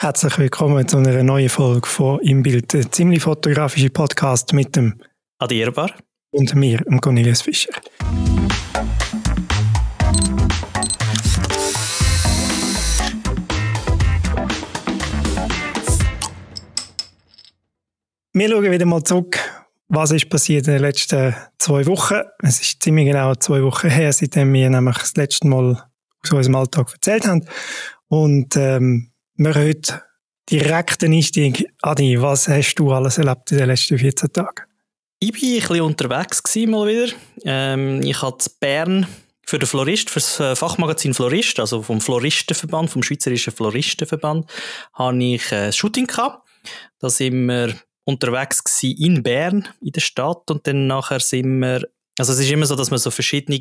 Herzlich willkommen zu einer neuen Folge von Im Bild, der ziemlich fotografische Podcast mit dem Adierbar und mir, dem Cornelius Fischer. Wir schauen wieder mal zurück, was ist passiert in den letzten zwei Wochen. Es ist ziemlich genau zwei Wochen her, seitdem wir nämlich das letzte Mal aus unserem Alltag erzählt haben. Und ähm, wir heute direkt den Einstieg. Adi, was hast du alles erlebt in den letzten 14 Tagen? Ich war ein bisschen unterwegs gewesen, mal wieder. Ähm, ich hatte Bern für den Florist, für das äh, Fachmagazin Florist, also vom Floristenverband, vom Schweizerischen Floristenverband, habe ich ein Shooting gehabt. Da sind wir unterwegs gewesen in Bern, in der Stadt, und dann nachher sind wir also es ist immer so, dass man so verschiedene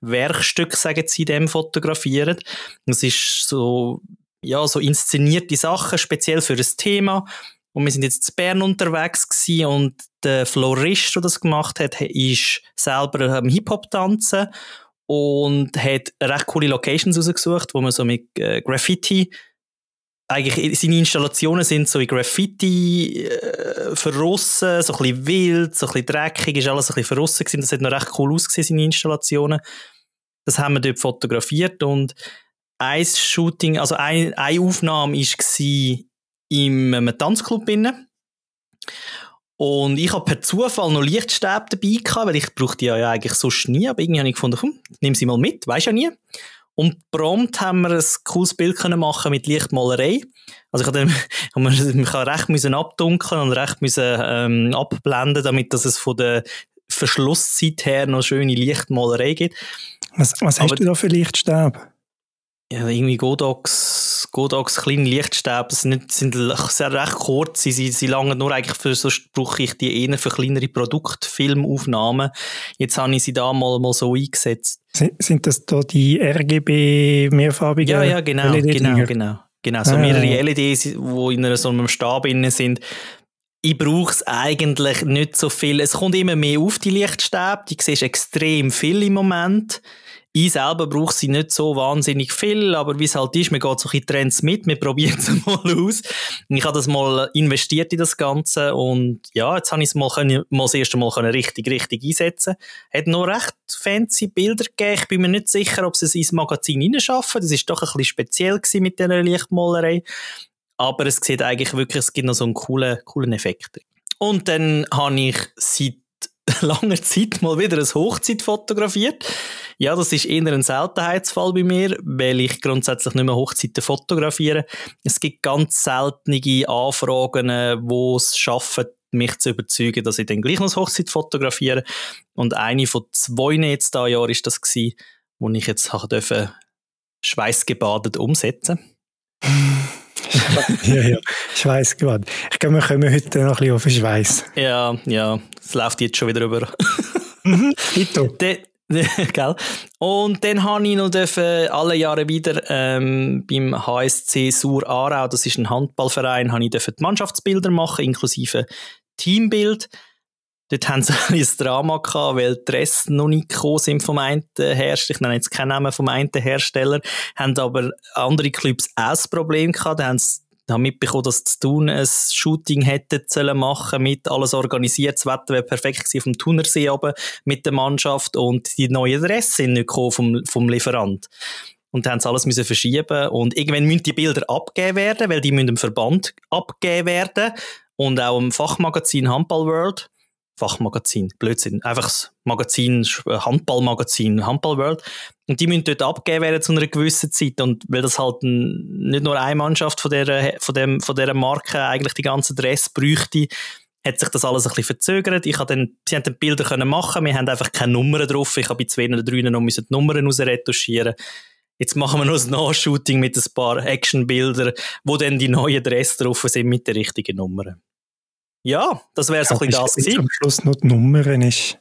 Werkstücke, sagen sie, dem fotografieren. Es ist so ja, so inszenierte Sachen, speziell für das Thema. Und wir sind jetzt in Bern unterwegs gewesen und der Florist, der das gemacht hat, ist selber am Hip-Hop tanzen und hat recht coole Locations rausgesucht, wo man so mit äh, Graffiti eigentlich seine Installationen sind so in Graffiti äh, verrissen, so ein bisschen wild, so ein bisschen dreckig, ist alles ein bisschen verrissen gewesen. Das hat noch recht cool ausgesehen, seine Installationen. Das haben wir dort fotografiert und ein Shooting, also eine, eine Aufnahme war im einem Tanzclub innen. Und ich habe per Zufall noch Lichtstäbe dabei gehabt, weil ich brauchte die ja eigentlich sonst nie, aber irgendwie habe ich gefunden, komm, nimm sie mal mit, weiß ja nie. Und prompt haben wir ein cooles Bild können machen mit Lichtmalerei. Also ich habe dann, recht müssen abdunkeln und recht müssen ähm, abblenden, damit dass es von der Verschlusszeit her noch schöne Lichtmalerei gibt. Was, was hast du da für Lichtstäbe? Ja, irgendwie Godox, Godox kleine Lichtstäbe, sind, sind sehr recht kurz, sie, sie, sie langen nur eigentlich für, sonst brauche ich die eher für kleinere Produktfilmaufnahmen. Jetzt habe ich sie da mal, mal so eingesetzt. Sind das da die RGB mehrfarbigen Ja, ja, genau, genau, genau. Genau, so ah. mehrere LEDs, die in einer, so einem Stab innen sind. Ich brauche es eigentlich nicht so viel. Es kommt immer mehr auf, die Lichtstäbe. Die siehst extrem viel im Moment. Ich selber brauche sie nicht so wahnsinnig viel, aber wie es halt ist, man geht so ein Trends mit, wir probieren es mal aus. Ich habe das mal investiert in das Ganze und ja, jetzt habe ich es mal, mal das erste Mal können richtig, richtig einsetzen Hat noch recht fancy Bilder gegeben. Ich bin mir nicht sicher, ob sie es ins Magazin hineinschaffen. Das ist doch ein bisschen speziell gewesen mit dieser Lichtmalerei. Aber es sieht eigentlich wirklich, es gibt noch so einen coolen, coolen Effekt. Und dann habe ich seit langer Zeit mal wieder ein Hochzeit fotografiert. Ja, das ist eher ein Seltenheitsfall bei mir, weil ich grundsätzlich nicht mehr Hochzeiten fotografiere. Es gibt ganz seltene Anfragen, die es schaffen, mich zu überzeugen, dass ich dann gleich noch Hochzeit fotografiere. Und eine von zwei jetzt da Jahr ist das gewesen, wo ich jetzt dürfen schweißgebadet umsetzen. ja, ja, Schweißgebadet. Ich glaube, wir kommen heute noch ein bisschen auf den Schweiß. Ja, ja, es läuft jetzt schon wieder über. mhm, Gell? Und dann habe ich noch dürfen, alle Jahre wieder ähm, beim HSC Sur Aarau, das ist ein Handballverein, habe ich dürfen die Mannschaftsbilder machen, inklusive Teambild. Dort haben sie ein Drama gehabt, weil die Reste noch nicht gekommen sind vom einen Hersteller. Ich nenne jetzt keinen Namen vom einen Hersteller. Haben aber andere Clubs auch ein Problem gehabt. Da haben sie mitbekommen, dass zu tun ein Shooting hätte sollen machen mit alles organisiert. Das Wetter wäre perfekt gewesen vom Thunersee oben mit der Mannschaft und die neuen Adressen sind nicht gekommen vom, vom Lieferant. Und dann haben sie alles müssen verschieben und irgendwann müssen die Bilder abgegeben werden, weil die müssen dem Verband abgegeben werden und auch im Fachmagazin Handball World. Fachmagazin, Blödsinn, einfach das Magazin, Handballmagazin, Handball World. Und die müssen dort abgeben werden zu einer gewissen Zeit. Und weil das halt nicht nur eine Mannschaft von dieser, von dem, von dieser Marke eigentlich die ganze Dress bräuchte, hat sich das alles ein bisschen verzögert. Ich habe dann, sie haben dann Bilder können machen, wir haben einfach keine Nummern drauf. Ich habe bei zwei oder drei noch die Nummern rausretuschieren. Jetzt machen wir noch ein Nachshooting mit ein paar Actionbildern, wo dann die neuen Dress drauf sind mit den richtigen Nummern. Ja, das wäre so ein bisschen das gewesen. Am Schluss noch die Nummern ist.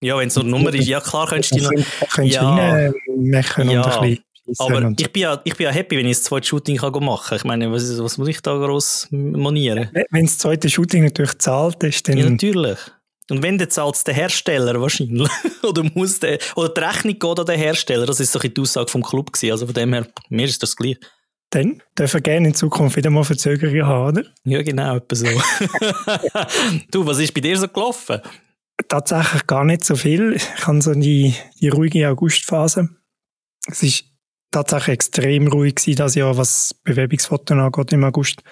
Ja, wenn es nur eine Nummer ist, ja klar, könntest du die noch... Könntest ja, machen ja, und ein bisschen... Aber ich bin, ja, ich bin ja happy, wenn ich das zweite Shooting kann machen kann. Ich meine, was, was muss ich da groß monieren? Wenn das zweite Shooting natürlich zahlt ist, dann... Ja, natürlich. Und wenn, dann zahlt es der Hersteller wahrscheinlich. oder muss der, oder die Rechnung geht an den Hersteller. Das ist so die Aussage vom Club gewesen. Also von dem her, mir ist das gleich. Dann. Dürfen gerne in Zukunft wieder mal Verzögerungen haben, oder? Ja, genau, etwa so. du, was ist bei dir so gelaufen? Tatsächlich gar nicht so viel. Ich habe so die, die ruhige Augustphase. Es ist tatsächlich extrem ruhig gewesen, das Jahr, was Bewerbungsfotos angeht im August.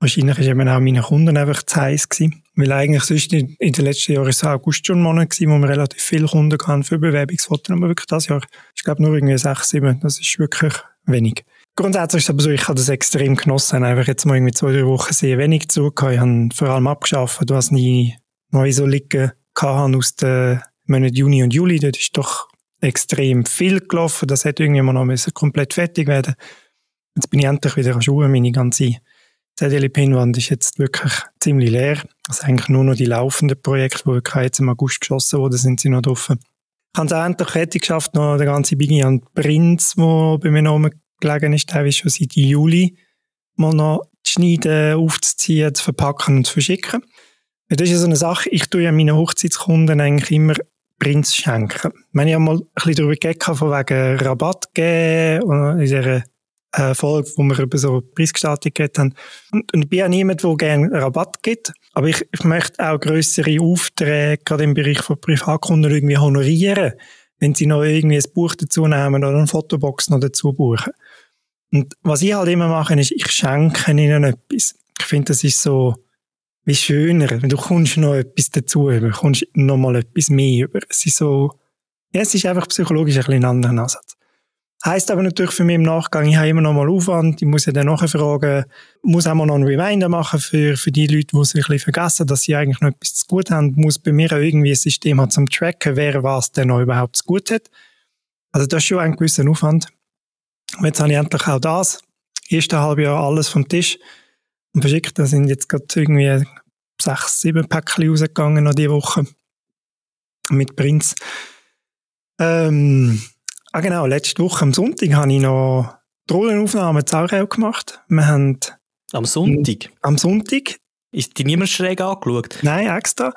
Wahrscheinlich ist eben auch meine Kunden einfach zu heiß gewesen. Weil eigentlich sonst in, in den letzten Jahren ist es August schon ein Monat gewesen, wo wir relativ viele Kunden hatten für Bewerbungsfotos. Aber wirklich das Jahr, ich glaube nur irgendwie sechs, sieben. Das ist wirklich wenig. Grundsätzlich ist es aber so, ich habe das extrem genossen. Einfach jetzt mal irgendwie zwei, drei Wochen sehr wenig zu Ich habe vor allem abgeschafft, du hast nie neu so liegen aus den Monaten Juni und Juli. Das ist doch extrem viel gelaufen. Das hätte irgendjemand noch komplett fertig werden Jetzt bin ich endlich wieder an Schuhe. Meine ganze ZDL-Pinwand ist jetzt wirklich ziemlich leer. Also eigentlich nur noch die laufenden Projekte, die wirklich jetzt im August geschossen wurden, sind sie noch drauf. Ich habe es endlich fertig geschafft, noch der ganze Biggie an Prinz, der bei mir noch gelegen ist, teilweise schon seit Juli, mal noch zu schneiden, aufzuziehen, zu verpacken und zu verschicken. Das ist ja so eine Sache, ich tue ja meinen Hochzeitskunden eigentlich immer Prinz schenken. Wenn ich einmal ein bisschen darüber gegangen von wegen Rabatt geben, in dieser äh, Folge, wo wir über so Preisgestaltung geredet haben. Und, und ich bin ja niemand, der gerne Rabatt gibt, aber ich, ich möchte auch größere Aufträge, gerade im Bereich von Privatkunden, irgendwie honorieren, wenn sie noch irgendwie ein Buch dazu nehmen oder eine Fotobox noch dazu buchen. Und was ich halt immer mache, ist, ich schenke ihnen etwas. Ich finde, das ist so, wie schöner, wenn du kommst noch etwas dazu über, kommst noch mal etwas mehr über. Es ist so, ja, es ist einfach psychologisch ein bisschen anderer Ansatz. Heißt aber natürlich für mich im Nachgang, ich habe immer noch mal Aufwand, ich muss ja dann nachfragen, muss auch mal noch einen Reminder machen für, für die Leute, die sich ein bisschen vergessen, dass sie eigentlich noch etwas zu gut haben, muss bei mir auch irgendwie ein System haben zum Tracken, wer was denn noch überhaupt zu gut hat. Also das ist schon ein gewisser Aufwand. Und jetzt habe ich endlich auch das, erste halbe Jahr alles vom Tisch und verschickt. Da sind jetzt gerade irgendwie sechs, sieben Päckchen rausgegangen noch diese Woche mit Prinz. Ähm, Ah genau, letzte Woche am Sonntag habe ich noch die Rollenaufnahme Zaurau gemacht. Wir haben am Sonntag? Am Sonntag. Ist die niemand schräg angeschaut? Nein, extra.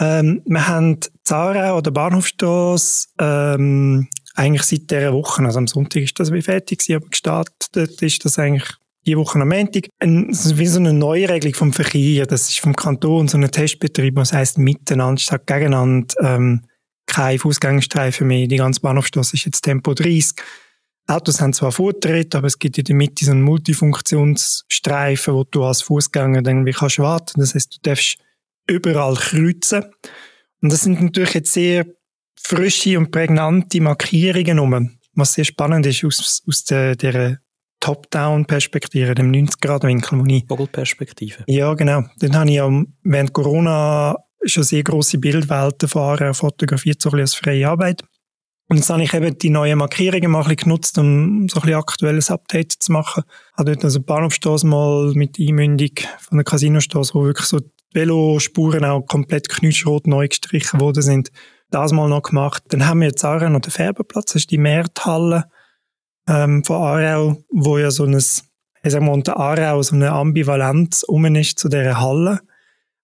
Ähm, wir haben Zaurau oder Bahnhofstrasse ähm, eigentlich seit dieser Woche, also am Sonntag ist das wie fertig gewesen, aber gestartet ist das eigentlich die Woche am Montag. Ein, wie so eine Neuregelung vom Verkehr, das ist vom Kanton so ein Testbetrieb, was heisst miteinander statt gegeneinander. Ähm, kein Fußgängerstreifen mehr. Die ganze Bahnhofstrasse ist jetzt Tempo 30. Autos haben zwar Vortritt, aber es gibt in der Mitte so einen Multifunktionsstreifen, wo du als Fußgänger dann wie kannst warten. Das heißt, du darfst überall kreuzen. Und das sind natürlich jetzt sehr frische und prägnante Markierungen um. Was sehr spannend ist aus, aus der, der Top-Down-Perspektive, dem 90-Grad-Winkel, Vogelperspektive. Ja, genau. Dann habe ich ja während Corona schon sehr grosse Bildwelten fahren, fotografiert so ein bisschen als freie Arbeit. Und jetzt habe ich eben die neuen Markierungen mal ein bisschen genutzt, um so ein bisschen aktuelles Update zu machen. Habe dort also Bahnhofstrasse mal mit Einmündung von der Casinostrasse, wo wirklich so die Velospuren auch komplett knutschrot neu gestrichen worden sind. Das mal noch gemacht. Dann haben wir jetzt auch noch den Färberplatz, das ist die Mehrthalle ähm, von Aarau, wo ja so ein, ich sag mal, unter Aarau so eine Ambivalenz um ist zu dieser Halle.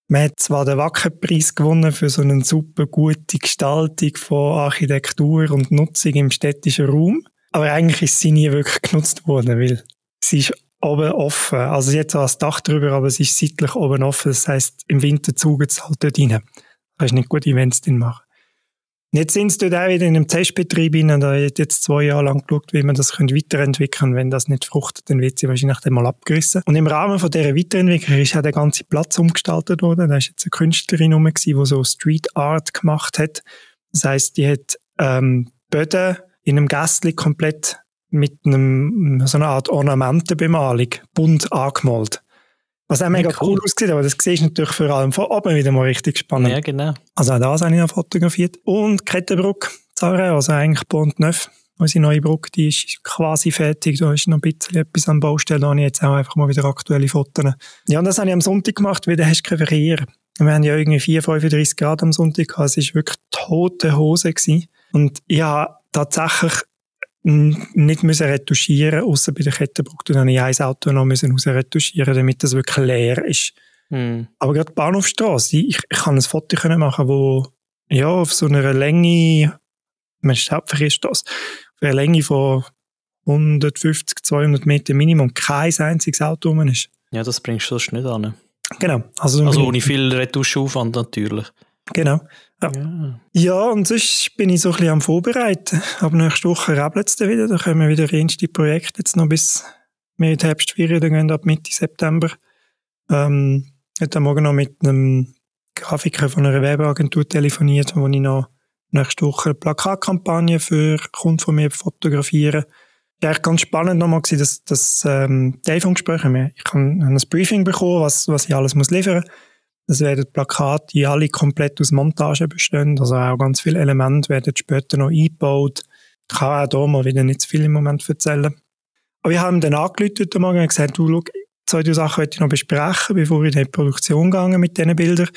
Man hat zwar den Wackerpreis gewonnen für so eine super gute Gestaltung von Architektur und Nutzung im städtischen Raum, aber eigentlich ist sie nie wirklich genutzt worden, weil sie ist oben offen. Also jetzt hat das Dach drüber, aber sie ist seitlich oben offen. Das heißt, im Winter zuget es halt dort rein. Da kannst nicht gut Events drin machen. Jetzt sind sie auch wieder in einem Testbetrieb rein. Da hat jetzt zwei Jahre lang geschaut, wie man das weiterentwickeln kann. Wenn das nicht fruchtet, dann wird sie wahrscheinlich dann mal abgerissen. Und im Rahmen von dieser Weiterentwicklung ist auch der ganze Platz umgestaltet worden. Da ist jetzt eine Künstlerin rum, die so Street Art gemacht hat. Das heisst, die hat ähm, Böden in einem Gästchen komplett mit einem, so einer Art Ornamentenbemalung bunt angemalt. Was auch mega cool, cool aussieht, aber das siehst du natürlich vor allem von oben wieder mal richtig spannend. Ja, genau. Also auch das habe ich noch fotografiert. Und Kettenbrück, Zara, also eigentlich Pont Neuf. Unsere neue Brücke, die ist quasi fertig. Da ist noch ein bisschen etwas an Baustelle. Da habe ich jetzt auch einfach mal wieder aktuelle Fotos. Ja, und das habe ich am Sonntag gemacht, weil da hast du keinen Verkehr. Wir haben ja irgendwie 4, 35 Grad am Sonntag gehabt. Es war wirklich tote Hose. Gewesen. Und ich habe tatsächlich nicht müssen retuschieren außer bei der Kettenbrücke. Dann ich ein Auto noch müssen retuschieren, damit das wirklich leer ist. Mm. Aber gerade die Bahnhofstrasse, ich, ich kann ein Foto machen, wo ja, auf so einer Länge, man Hauptverkehrsstrasse, auf einer Länge von 150, 200 Meter Minimum kein einziges Auto rum ist. Ja, das bringst du sonst nicht an. Genau. Also, also ohne viel Retuschaufwand natürlich. Genau. Ja. ja. und sonst bin ich so ein bisschen am Vorbereiten. Aber nächste Woche rappelt es dann wieder. Da kommen wieder erste Projekte jetzt noch bis wir in die Herbstferien gehen, ab Mitte September. Ähm, heute Morgen noch mit einem Grafiker von einer Werbeagentur telefoniert, wo ich noch nächste Woche eine Plakatkampagne für Kunden von mir fotografieren. Ja, echt ganz spannend nochmal gewesen, dass, dass ähm, Telefongespräche haben. Ich habe ein Briefing bekommen, was, was ich alles muss liefern muss. Es werden Plakate, die alle komplett aus Montage bestehen. Also auch ganz viele Elemente werden später noch eingebaut. Ich kann auch hier mal wieder nicht zu viel im Moment erzählen. Aber wir haben dann angerufen heute Morgen und gesagt, du, schau, zwei Sachen möchte ich noch besprechen, bevor ich in die Produktion gehe mit diesen Bildern.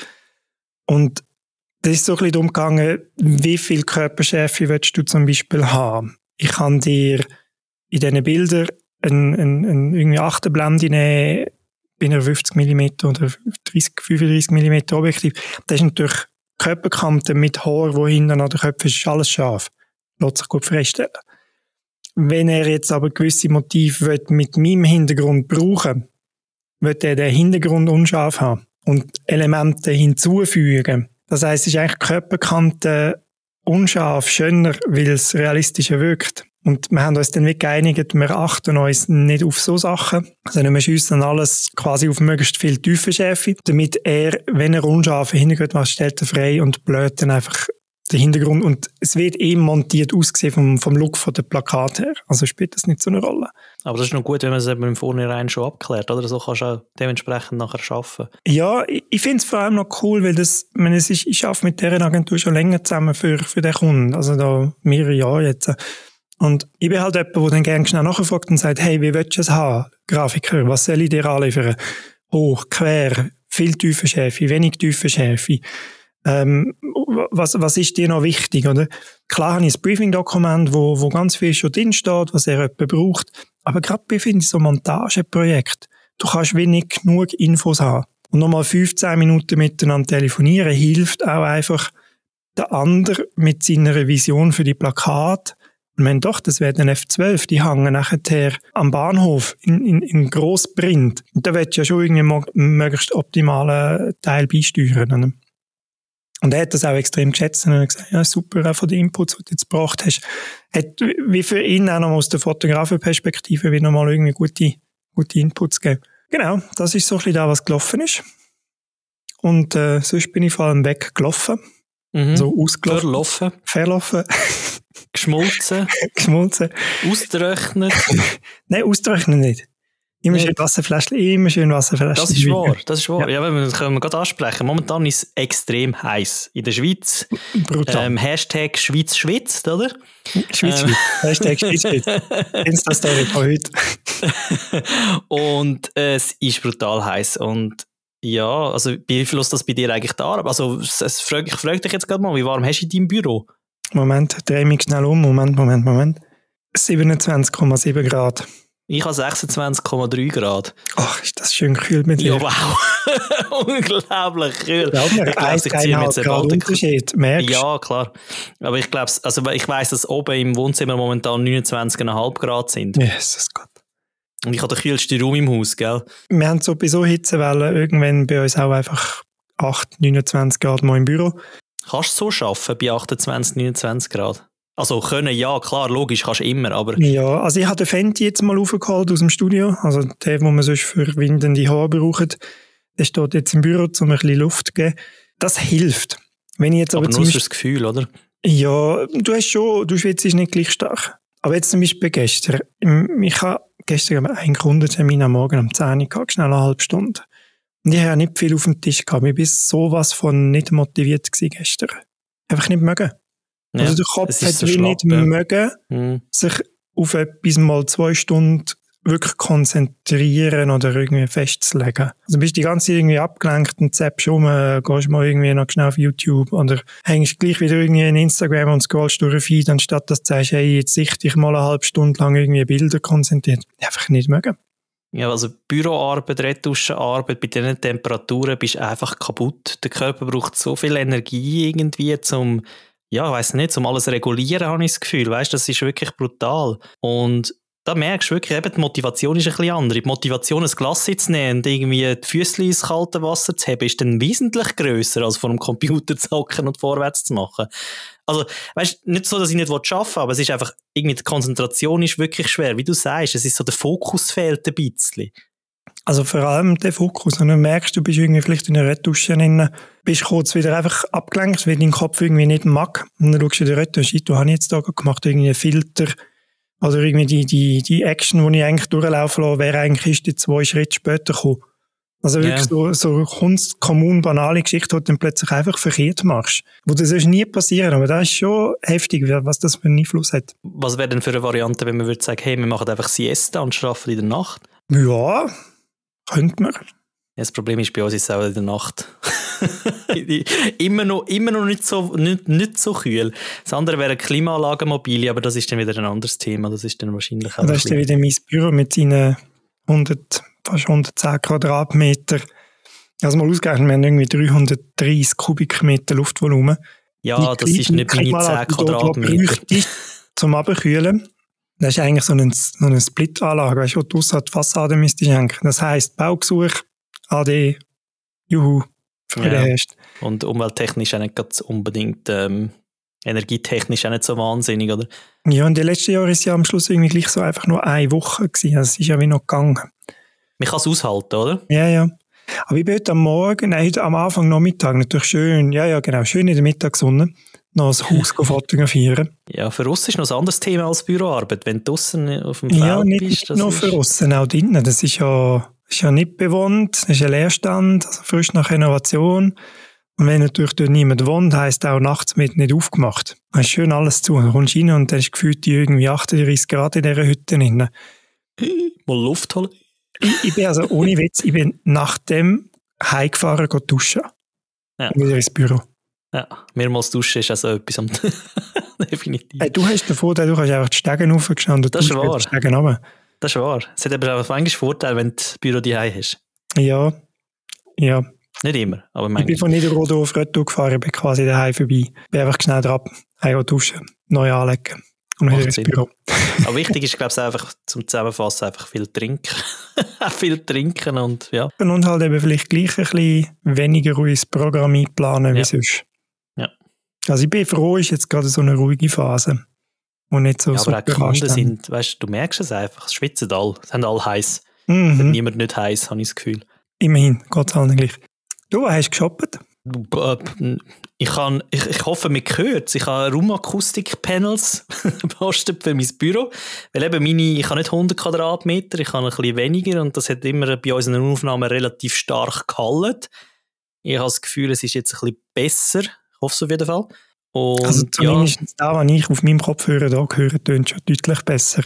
Und das ist so ein bisschen darum gegangen, wie viel Körperschärfe willst du zum Beispiel haben? Ich kann dir in diesen Bildern eine, eine, eine irgendwie Achterblende nehmen, bei einer 50 mm oder 30, 35 mm Objektiv. Das ist natürlich Körperkante mit Haar, wo hinten an der Köpfe ist, ist alles scharf. Lässt sich gut feststellen. Wenn er jetzt aber gewisse Motive mit meinem Hintergrund brauchen wird er den Hintergrund unscharf haben und Elemente hinzufügen. Das heißt, es ist eigentlich Körperkante unscharf, schöner, weil es realistischer wirkt. Und wir haben uns dann wirklich geeinigt, wir achten uns nicht auf so Sachen, sondern wir schiessen alles quasi auf möglichst viel Tiefenschärfe, damit er, wenn er unscharfe Hintergrund macht, stellt er frei und blöd dann einfach der Hintergrund und es wird eben montiert ausgesehen vom, vom Look von der Plakat her. Also spielt das nicht so eine Rolle. Aber das ist noch gut, wenn man es eben im Vornherein schon abklärt, oder? So kannst du auch dementsprechend nachher arbeiten. Ja, ich, ich finde es vor allem noch cool, weil das, ich, meine, es ist, ich arbeite mit dieser Agentur schon länger zusammen für, für den Kunden. Also da mehrere Jahre jetzt. Und ich bin halt jemand, der dann gerne schnell nachfragt und sagt, hey, wie willst du es haben? Grafiker, was soll ich dir anliefern? Hoch, quer, viel tiefe Schärfe, wenig tiefe Schärfe ähm, was, was ist dir noch wichtig, oder? Klar habe ich ein Briefing-Dokument, wo, wo ganz viel schon drin steht, was er jemand braucht. Aber gerade bei, ich, so Montageprojekt, du kannst wenig genug Infos haben. Und nochmal 15 Minuten miteinander telefonieren hilft auch einfach der andere mit seiner Vision für die Plakat. Und wenn doch, das wäre ein F12, die hängen nachher am Bahnhof in, in, in Grossprint. Und da willst du ja schon irgendwie möglichst optimalen Teil beisteuern. Und er hat das auch extrem geschätzt und hat gesagt, ja, super, auch von den Inputs, die du jetzt gebracht hast. Hat, wie für ihn auch noch aus der Fotografenperspektive wieder mal irgendwie gute, gute Inputs gegeben. Genau, das ist so ein bisschen da, was gelaufen ist. Und, äh, sonst bin ich vor allem weggelaufen. Mhm. So ausgelaufen. Verlaufen. Verlaufen. Geschmolzen. Geschmolzen. Austrocknet. Nein, austrocknen nicht. Immer schön Wasserfläschchen, immer schön Wasserfläschchen. Das ist wahr, das ist wahr. Ja, ja das können wir gerade ansprechen. Momentan ist es extrem heiß in der Schweiz. Brutal. Ähm, Hashtag Schweiz schwitzt, oder? Schweiz ähm. Hashtag Schweiz schwitzt. Insta-Story von heute. und äh, es ist brutal heiß und ja, also wie beeinflusst das bei dir eigentlich da? Also es frag, ich frage dich jetzt gerade mal, wie warm hast du in deinem Büro? Moment, dreh mich schnell um. Moment, Moment, Moment. 27,7 Grad. Ich habe 26,3 Grad. Ach, ist das schön kühl mit dir. Ja, wow. Unglaublich kühl. Ja, ich glaube, ich ziehe mir jetzt Unterschied, merkst Ja, klar. Aber ich glaube, also ich weiss, dass oben im Wohnzimmer momentan 29,5 Grad sind. Jesus Gott. Und ich habe den kühlsten Raum im Haus, gell? Wir haben sowieso Hitzewellen irgendwann bei uns auch einfach 8, 29 Grad mal im Büro. Kannst du so arbeiten bei 28, 29 Grad? Also können, ja, klar, logisch, kannst du immer, aber... Ja, also ich habe den Fenty jetzt mal aufgeholt aus dem Studio, also der, den man sonst für windende Haare braucht, der steht jetzt im Büro, um ein bisschen Luft zu geben. Das hilft. Wenn ich jetzt aber, aber nur fürs Gefühl, oder? Ja, du hast schon, du schwitzt nicht gleich stark. Aber jetzt zum Beispiel gestern, ich habe gestern einen Kundentermin am Morgen um 10 Uhr gehabt, schnell eine halbe Stunde. Und ich habe nicht viel auf dem Tisch gehabt. Ich bin sowas von nicht motiviert gewesen gestern. Einfach nicht mögen. Ja, also der Kopf hat so wie nicht ja. mögen, mhm. sich auf etwas mal zwei Stunden wirklich konzentrieren oder irgendwie festzulegen. Also bist die ganze Zeit irgendwie abgelenkt und zappst um, gehst mal irgendwie noch schnell auf YouTube oder hängst gleich wieder irgendwie in Instagram und scrollst durch den Feed, anstatt dass du sagst, hey, jetzt sichte ich mal eine halbe Stunde lang irgendwie Bilder konzentriert. Einfach nicht mögen. Ja, also Büroarbeit, Retuschenarbeit, bei diesen Temperaturen bist du einfach kaputt. Der Körper braucht so viel Energie irgendwie, um ja, weiß nicht, um alles regulieren, habe ich das Gefühl. Weißt, das ist wirklich brutal. Und da merkst du wirklich, eben, die Motivation ist ein bisschen andere. Die Motivation, ein Glas zu nehmen und irgendwie die Füße ins kalte Wasser zu haben, ist dann wesentlich grösser, als vor dem Computer zu hocken und vorwärts zu machen. Also, weißt nicht so, dass ich nicht arbeiten will, aber es ist einfach, irgendwie die Konzentration ist wirklich schwer. Wie du sagst, es ist so, der Fokus fehlt ein bisschen. Also vor allem der Fokus. Und du merkst, du bist irgendwie vielleicht in einer Retusche drin, bist kurz wieder einfach abgelenkt, weil dein Kopf irgendwie nicht mag. Und dann schaust du in die Retusche, du habe jetzt da gemacht, irgendwie einen Filter oder irgendwie die, die, die Action, die ich eigentlich durchlaufen lasse, wäre eigentlich ist die zwei Schritte später gekommen. Also wirklich yeah. so, so Kunst, kommun, banale Geschichte, die du dann plötzlich einfach verkehrt machst. Wo das sonst nie passieren, aber das ist schon heftig, was das für einen Einfluss hat. Was wäre denn für eine Variante, wenn man würde sagen, hey, wir machen einfach Siesta und schlafen in der Nacht? Ja, könnte man. Das Problem ist, bei uns ist es auch in der Nacht. immer, noch, immer noch nicht so, nicht, nicht so kühl. Das andere wäre Klimaanlagenmobile, aber das ist dann wieder ein anderes Thema. Das ist dann wahrscheinlich auch. Das ist dann wieder mein Büro mit seinen 100, fast 110 Quadratmeter. Also mal ausgerechnet, wir haben irgendwie 330 Kubikmeter Luftvolumen. Ja, das ist nicht meine 10 Quadratmeter. Zum Abkühlen. Das ist eigentlich so eine, so eine Split-Anlage, weißt du, wo du die Fassade müsstest hängen. Das heisst, Baugesuch, AD, Juhu, für ja. Und umwelttechnisch auch nicht unbedingt, ähm, energietechnisch auch nicht so wahnsinnig, oder? Ja, und die letzten Jahre ist ja am Schluss irgendwie gleich so einfach nur eine Woche gewesen. Also es ist ja wie noch gegangen. Man kann es aushalten, oder? Ja, ja. Aber ich bin heute am Morgen, nein, heute am Anfang Nachmittag natürlich schön, ja, ja, genau, schön in der Mittagssonne noch das Haus fotografieren. Ja, für uns ist noch ein anderes Thema als Büroarbeit, wenn du draußen auf dem Feld ja, nicht, bist. Ja, nur für uns, auch drinnen. Das ist ja, ist ja nicht bewohnt, das ist ein Leerstand, also frisch nach Renovation. Und wenn natürlich dort niemand wohnt, heisst auch nachts mit nicht aufgemacht. Dann ist schön alles zu. Dann kommst du rein und dann ist gefühlt irgendwie 38 Grad in dieser Hütte drin. Mal Luft holen. Ich, ich bin also ohne Witz, ich bin nach dem heimgefahren, duschen. Ja. Und wieder ins Büro. Ja, mehrmals duschen ist also etwas am definitiv. Hey, du hast Vorteil, du kannst einfach die Stegen raufgestanden und das ist wahr. die Stegen runter. Das ist wahr. Es hat aber auch manchmal Vorteil, wenn du Büro daheim hast. Ja, ja. Nicht immer, aber manchmal. Ich bin von Niederrodo auf Retour gefahren, bin quasi daheim vorbei. Bin einfach schnell drauf, heim duschen, neu anlegen und wieder ins Büro. aber wichtig ist, glaube ich, einfach zum Zusammenfassen einfach viel trinken. viel trinken und ja. Und halt eben vielleicht gleich ein bisschen weniger ruhiges Programm einplanen ja. wie sonst. Also ich bin froh, ist jetzt gerade so eine ruhige Phase. Und nicht so ja, aber auch die Kunden sind, weißt du, du merkst es einfach, es schwitzen alle, es haben alle heiß. Mhm. Niemand nicht heiß, habe ich das Gefühl. Immerhin, Gott sei Dank gleich. Du, hast du geshoppt? Ich, kann, ich, ich hoffe, man hört es. Ich habe Raumakustik-Panels gebastelt für mein Büro. Weil eben meine, ich habe nicht 100 Quadratmeter, ich habe ein bisschen weniger und das hat immer bei unseren Aufnahmen relativ stark gehalten. Ich habe das Gefühl, es ist jetzt ein bisschen besser hoffe es auf jeden Fall. Und, also zumindest ja, da, was ich auf meinem Kopfhörer da höre, tönt schon deutlich besser.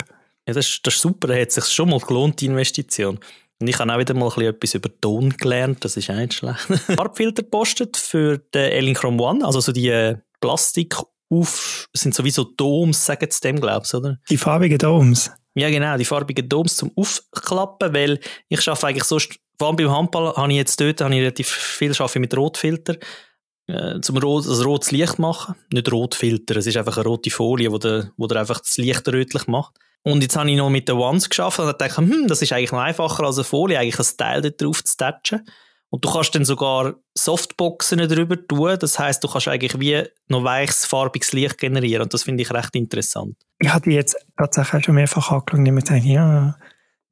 Ja, das, ist, das ist super, da hat sich schon mal gelohnt, die Investition. Und ich habe auch wieder mal ein etwas über Ton gelernt, das ist auch nicht schlecht. Farbfilter postet für den Elinchrome One, also so die äh, Plastik auf, sind sowieso Doms, sagen sie dem, glaubst du, oder? Die farbigen Doms. Ja, genau, die farbigen Doms zum Aufklappen, weil ich schaffe eigentlich sonst, vor allem beim Handball habe ich jetzt dort habe ich relativ viel mit Rotfilter äh, zum rot, das rotes Licht machen. Nicht Rotfilter, es ist einfach eine rote Folie, wo der, wo der einfach das Licht rötlich macht. Und jetzt habe ich noch mit den Ones geschafft und dachte, hm, das ist eigentlich noch einfacher als eine Folie, eigentlich ein Teil da drauf zu tatschen. Und du kannst dann sogar Softboxen drüber tun. Das heißt, du kannst eigentlich wie noch weiches, farbiges Licht generieren. Und das finde ich recht interessant. Ich hatte jetzt tatsächlich schon mehrfach angeschaut und gesagt, ja,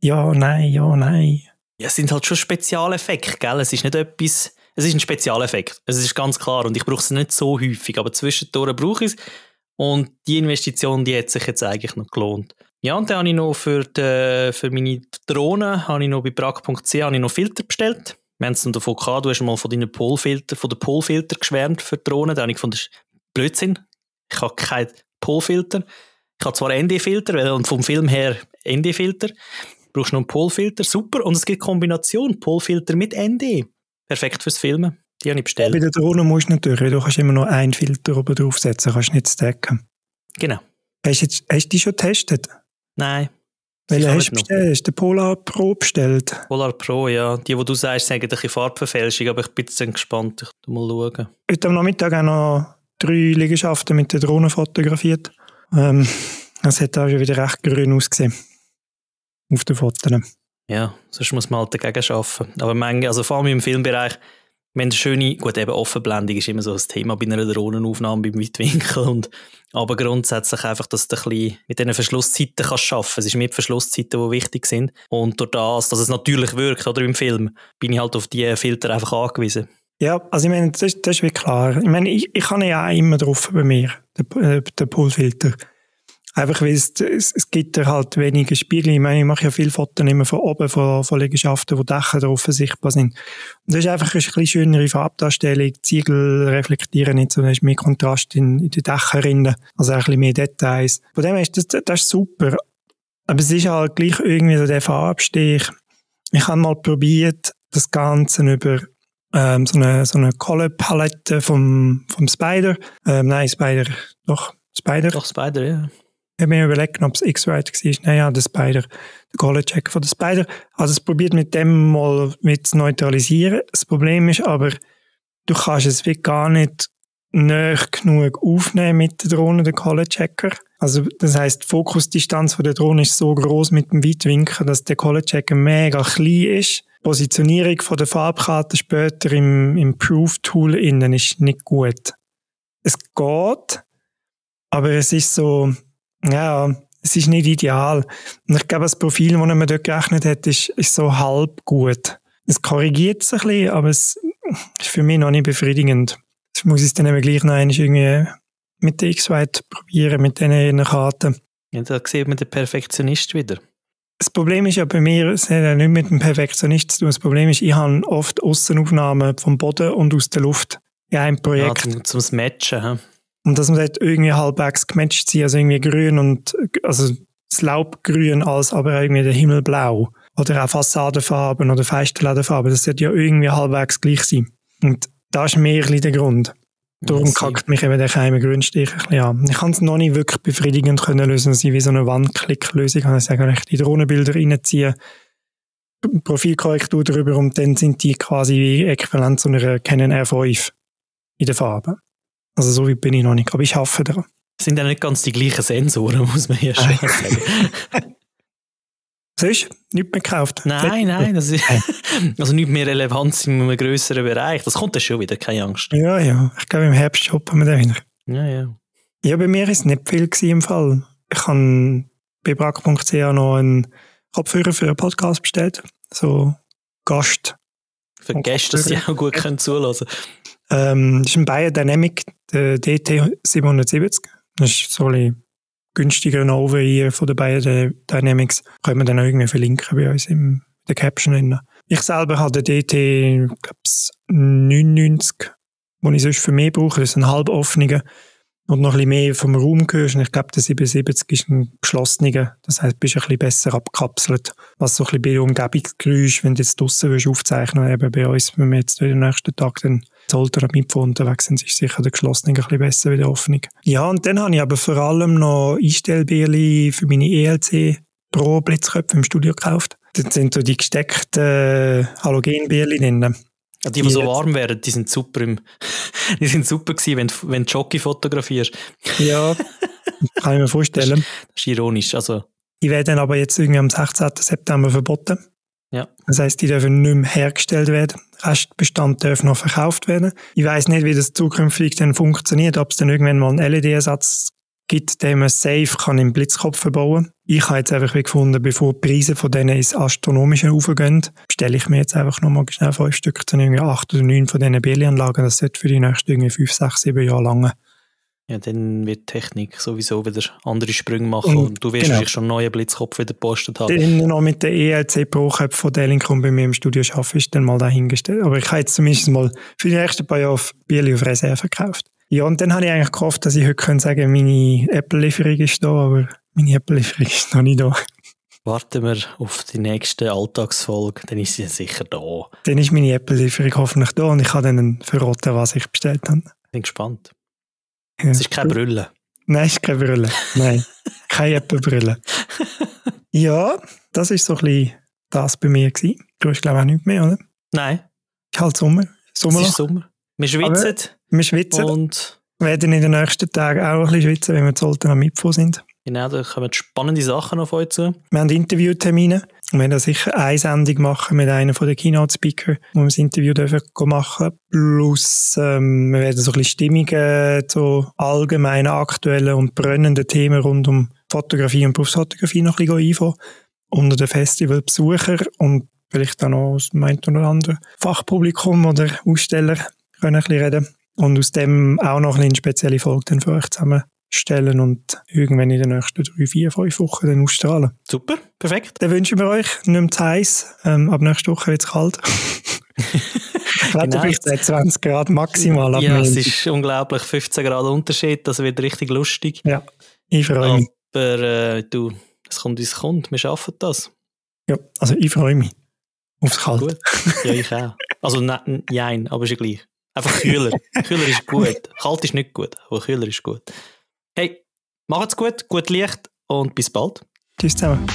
ja, nein, ja, nein. Ja, es sind halt schon Spezialeffekte, gell? Es ist nicht etwas, es ist ein Spezialeffekt. Es ist ganz klar und ich brauche es nicht so häufig, aber zwischendurch brauche ich es. Und die Investition, die hat sich jetzt eigentlich noch gelohnt. Ja, und dann habe ich noch für, die, für meine Drohne, habe ich noch bei brag.ch noch Filter bestellt. Wir haben es davon gehabt, du hast mal von deinen Polfilter, von den Polfilter geschwärmt für die Drohne. Da habe ich gefunden, das ist Blödsinn. Ich habe keinen Polfilter. Ich habe zwar ND-Filter, und vom Film her ND-Filter. Du brauchst noch einen Polfilter, super. Und es gibt Kombination, Polfilter mit ND. Perfekt fürs Filmen. Die habe ich bestellt. Bei der Drohne musst du natürlich, du kannst immer noch einen Filter oben draufsetzen, kannst nicht stacken. Genau. Hast du, jetzt, hast du die schon getestet? Nein. Welche hast du bestellt? Hast du den Polar Pro bestellt? Polar Pro, ja. Die, die du sagst, sagen ein bisschen Farbverfälschung, aber ich bin jetzt gespannt. Ich tu mal schauen. Heute am Nachmittag auch noch drei Liegenschaften mit der Drohne fotografiert. Ähm, das hat auch schon wieder recht grün ausgesehen. auf den Fotos. Ja, sonst muss man halt dagegen arbeiten. Aber manche, also vor allem im Filmbereich, wenn eine schöne, gut, eben Offenblendung ist immer so ein Thema bei einer Drohnenaufnahme beim Weitwinkel und aber grundsätzlich einfach, dass du ein bisschen mit diesen Verschlusszeiten kannst arbeiten. Es ist mit Verschlusszeiten, die wichtig sind. Und durch das, dass es natürlich wirkt, oder im Film, bin ich halt auf diese Filter einfach angewiesen. Ja, also ich meine, das, das ist wie klar. Ich meine, ich, ich habe ja auch immer drauf bei mir, den, äh, den Poolfilter. Einfach weil es, es, es gibt halt weniger Spiegel. Ich meine, ich mache ja viele Fotos immer von oben, von, von Liegenschaften, wo Dächer drauf sichtbar sind. Und das ist einfach eine bisschen schönere Farbdarstellung. Die Ziegel reflektieren nicht so, da ist mehr Kontrast in, in den Dächerinnen. Also ein bisschen mehr Details. Von dem her ist das, das ist super. Aber es ist halt gleich irgendwie so der Farbstich. Ich habe mal probiert, das Ganze über ähm, so eine, so eine Color-Palette vom, vom Spider. Ähm, nein, Spider, doch, Spider. Doch, Spider, ja. Ich mir überlegt, ob es X-Rite war. Naja, der Spider, der Color-Check von der Spider. Also es probiert mit dem mal mit zu neutralisieren. Das Problem ist aber, du kannst es wie gar nicht näher genug aufnehmen mit der Drohne, der Color-Checker. Also das heißt, die Fokusdistanz von der Drohne ist so groß mit dem Weitwinkel, dass der Color-Checker mega klein ist. Die Positionierung von der Farbkarte später im, im Proof-Tool innen ist nicht gut. Es geht, aber es ist so, ja, es ist nicht ideal. Und ich glaube, das Profil, das man dort gerechnet hat, ist, ist so halb gut. Es korrigiert sich ein bisschen, aber es ist für mich noch nicht befriedigend. Ich muss es dann eben gleich noch irgendwie mit der X-White probieren, mit diesen Karten. Ja, da sieht man den Perfektionist wieder. Das Problem ist ja bei mir, es hat ja nicht mit dem Perfektionist zu tun. Das Problem ist, ich habe oft Aussenaufnahmen vom Boden und aus der Luft in einem Projekt. Ja, zum, zum Matchen. He? Und dass man dort irgendwie halbwegs gematcht sind, also irgendwie grün und, also das Laub grün als aber irgendwie der Himmel blau. Oder auch Fassadenfarben oder Feisterladenfarben, das sollte ja irgendwie halbwegs gleich sein. Und da ist mehr ein der Grund. Darum kackt mich eben der Keime Grünstich ein bisschen an. Ich kann es noch nicht wirklich befriedigend können lösen, dass ich wie so eine Wandklicklösung kann. Ich sage, ich die Drohnenbilder reinziehen, Profilkorrektur drüber und dann sind die quasi wie äquivalent zu einer Canon R5 in der Farbe. Also so weit bin ich noch nicht, aber ich hoffe daran. Das sind ja nicht ganz die gleichen Sensoren, muss man hier schon sagen. Siehst du? Nichts mehr gekauft. Nein, nein, das ist, also nicht mehr Relevanz in einem grösseren Bereich. Das kommt dann schon wieder, keine Angst. Ja, ja. Ich glaube, im Herbst shoppen wir den wieder. Ja, ja. Ja, bei mir ist es nicht viel im Fall. Ich habe bei brack.ch noch einen Kopfhörer für einen Podcast bestellt. So Gast. Für Gäste, dass sie auch gut können zulassen ähm, Das ist ein Biodynamic, der DT770. Das ist so ein günstiger Nova hier von der Biodynamics. Können wir dann auch irgendwie verlinken bei uns in der Caption. Ich selber habe den DT, glaube 99, den ich sonst für mehr brauche. Das ist ein halboffener und noch ein bisschen mehr vom Raum gehörst. Und ich glaube, der 77 ist ein geschlossener. Das heißt, du bist ein bisschen besser abgekapselt. Was so ein bisschen bei Umgebungsgeräusch, wenn du jetzt draussen aufzeichnen eben bei uns, wenn wir jetzt den nächsten Tag dann Zolter mit unterwegs sind, ist sicher der geschlossene ein bisschen besser wie der offene. Ja, und dann habe ich aber vor allem noch Einstellbierli für meine ELC Pro Blitzköpfe im Studio gekauft. Das sind so die gesteckten Halogenbierli drin. Ja, die, die so warm werden, die sind super im, die sind super gewesen, wenn, du, wenn du Jockey fotografierst. Ja, kann ich mir vorstellen. Das, das ist ironisch, also. Die werden aber jetzt irgendwie am 16. September verboten. Ja. Das heißt, die dürfen nicht mehr hergestellt werden. Restbestand darf noch verkauft werden. Ich weiß nicht, wie das zukünftig dann funktioniert, ob es dann irgendwann mal einen LED-Ersatz gibt, den man safe kann im Blitzkopf verbauen. Ich habe jetzt einfach gefunden, bevor die Preise von denen ins Astronomische raufgehen, bestelle ich mir jetzt einfach nochmal schnell fünf Stück, dann irgendwie acht oder neun von diesen Billy-Anlagen. Das sollte für die nächsten irgendwie fünf, sechs, sieben Jahre lang ja, dann wird Technik sowieso wieder andere Sprünge machen und, und du wirst genau. vielleicht schon einen neuen Blitzkopf wieder gepostet haben. Dann noch mit der ELC Pro von Delincom bei mir im Studio arbeite, ist dann mal dahingestellt. Aber ich habe jetzt zumindest mal für die nächsten paar Jahre Bieli auf Reserve gekauft. Ja, und dann habe ich eigentlich gehofft, dass ich heute können sagen meine Apple-Lieferung ist da, aber meine Apple-Lieferung ist noch nicht da. Warten wir auf die nächste Alltagsfolge, dann ist sie sicher da. Dann ist meine Apple-Lieferung hoffentlich da und ich kann dann verraten, was ich bestellt habe. Bin gespannt. Es ist keine Brille. Nein, es ist keine Brille. Nein, keine Apple-Brille. Ja, das war so ein bisschen das bei mir. Gewesen. Du hast, glaube ich, auch nichts mehr, oder? Nein. Ist halt Sommer. Sommer. Es ist Sommer. Wir schwitzen. Aber wir schwitzen. Und werden in den nächsten Tagen auch ein bisschen schwitzen, wenn wir zu Olten am Mitfuhr sind. Genau, da kommen spannende Sachen auf euch zu. Wir haben Interviewtermine. Wir werden sicher eine Sendung machen mit einem den Keynote-Speaker, wo wir das Interview dürfen machen Plus, ähm, wir werden so ein bisschen Stimmungen zu allgemeinen, aktuellen und brennenden Themen rund um Fotografie und Berufsfotografie noch ein bisschen einfangen. Unter den Festivalbesucher und vielleicht auch noch aus dem einen oder anderen Fachpublikum oder Aussteller können ein bisschen reden. Und aus dem auch noch eine spezielle Folge dann für euch zusammenstellen und irgendwann in den nächsten drei, vier, fünf Wochen dann ausstrahlen. Super, perfekt. Dann wünschen wir euch nicht mehr zu heiß. Ähm, ab nächster Woche wird es kalt. genau. vielleicht 20 Grad maximal. Ja, es ist unglaublich. 15 Grad Unterschied, das wird richtig lustig. Ja, ich freue mich. Aber äh, du, es kommt, wie es kommt. Wir schaffen das. Ja, also ich freue mich. Aufs Kalt. Gut. Ja, ich auch. Also nein, nein aber ist ja gleich. Einfach kühler. kühler ist gut. Kalt ist nicht gut, aber kühler ist gut. Hey, macht's gut, gut Licht und bis bald. Tschüss zusammen.